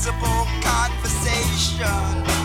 impossible conversation.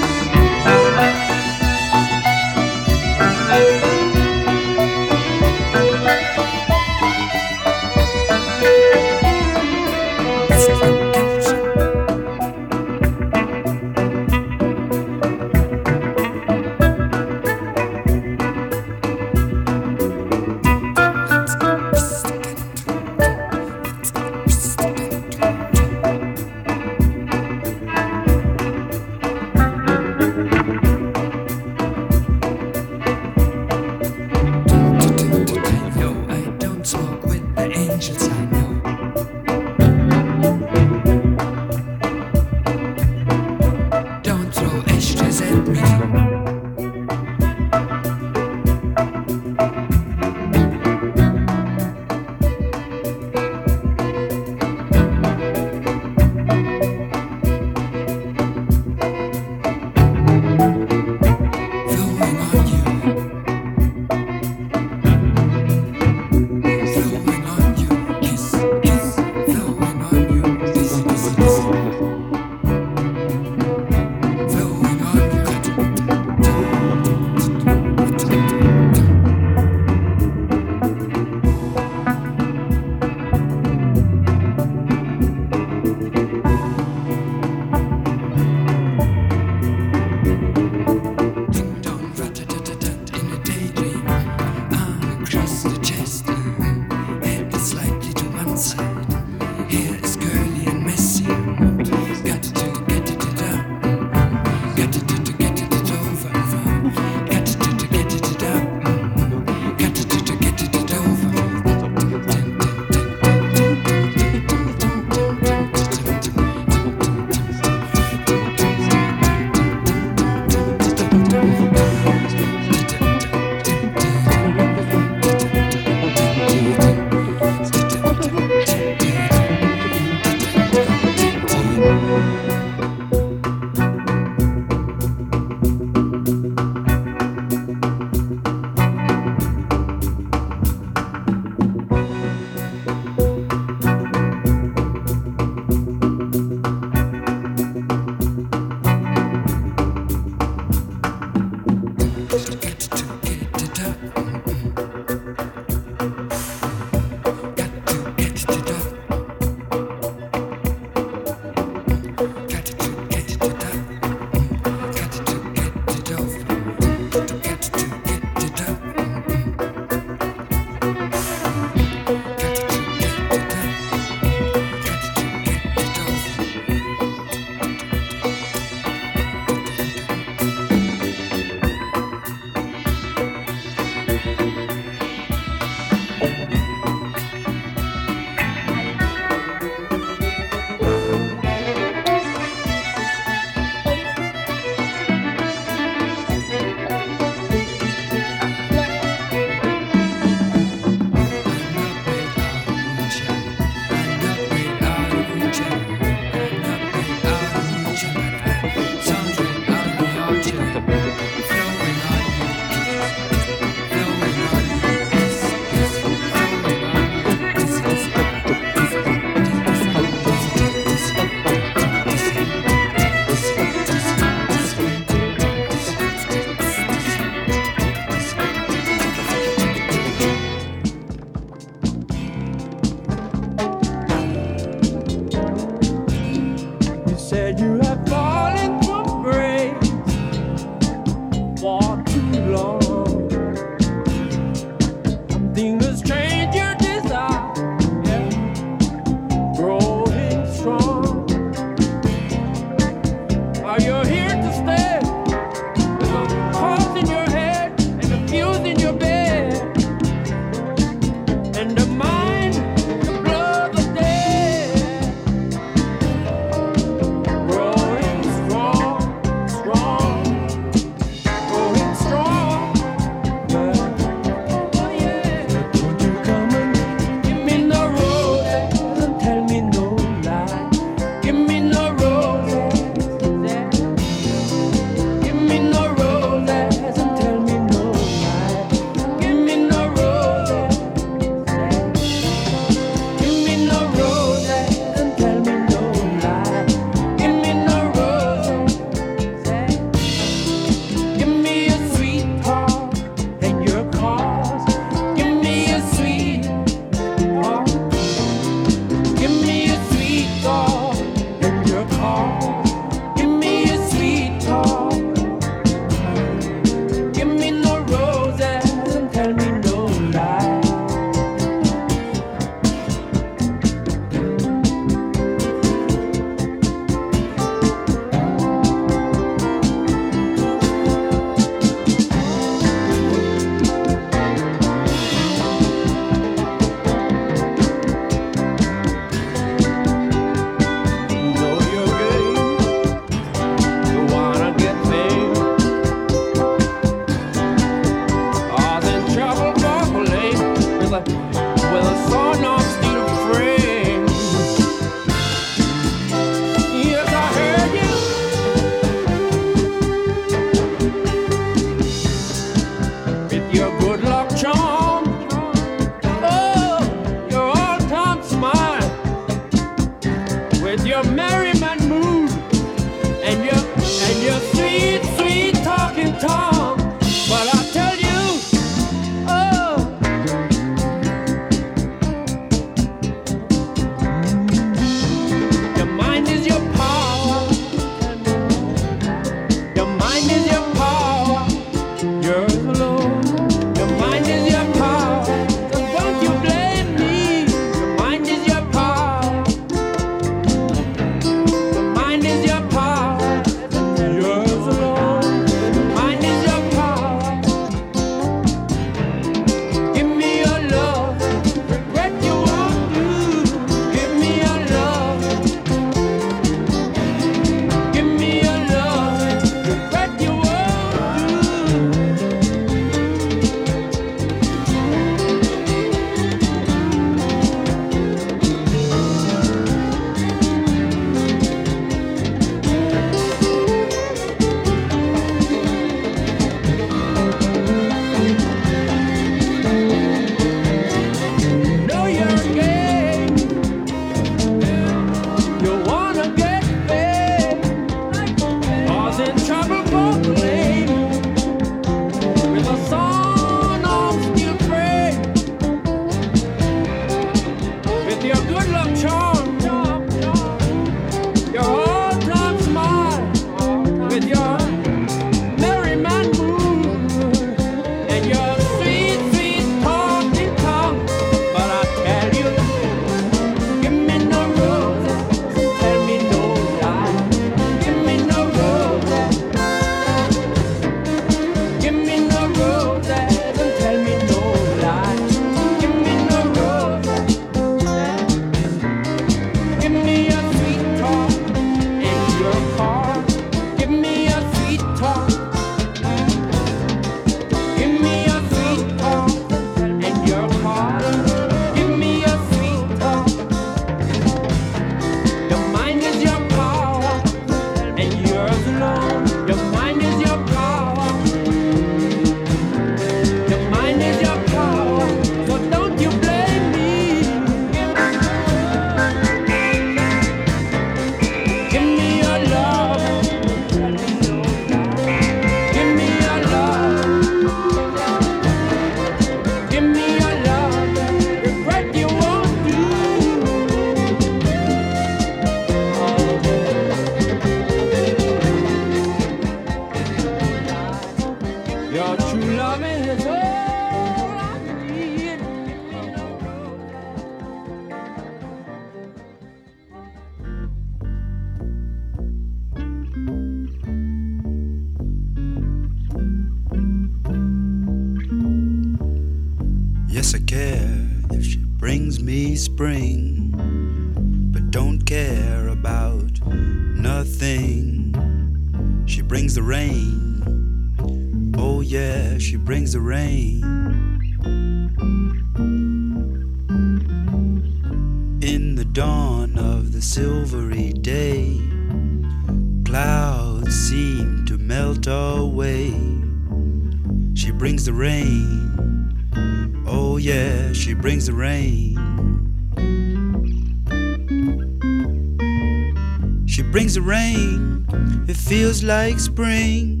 Like spring.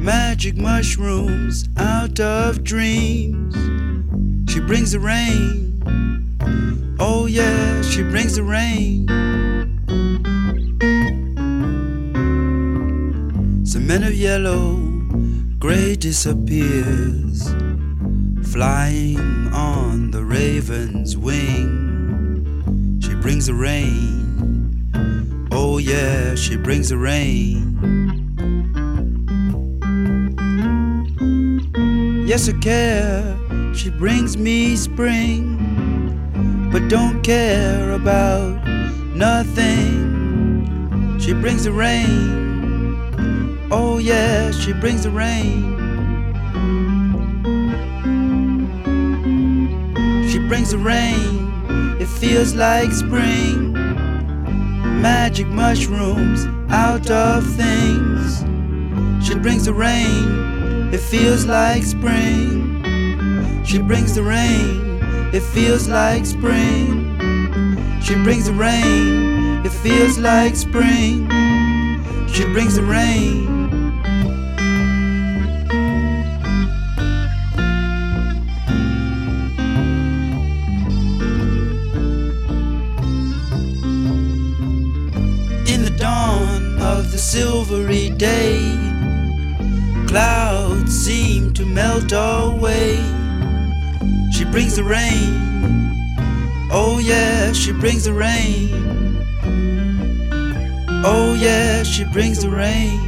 Magic mushrooms out of dreams. She brings the rain. Oh, yeah, she brings the rain. Some men of yellow, gray disappears flying on the raven's wing. She brings the rain. Oh, yeah, she brings the rain. Yes, I care. She brings me spring, but don't care about nothing. She brings the rain. Oh, yeah, she brings the rain. She brings the rain, it feels like spring. Magic mushrooms out of things. She brings the rain, it feels like spring. She brings the rain, it feels like spring. She brings the rain, it feels like spring. She brings the rain. The silvery day, clouds seem to melt away. She brings the rain. Oh, yeah, she brings the rain. Oh, yeah, she brings the rain.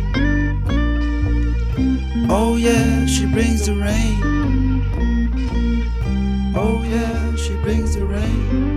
Oh, yeah, she brings the rain. Oh, yeah, she brings the rain.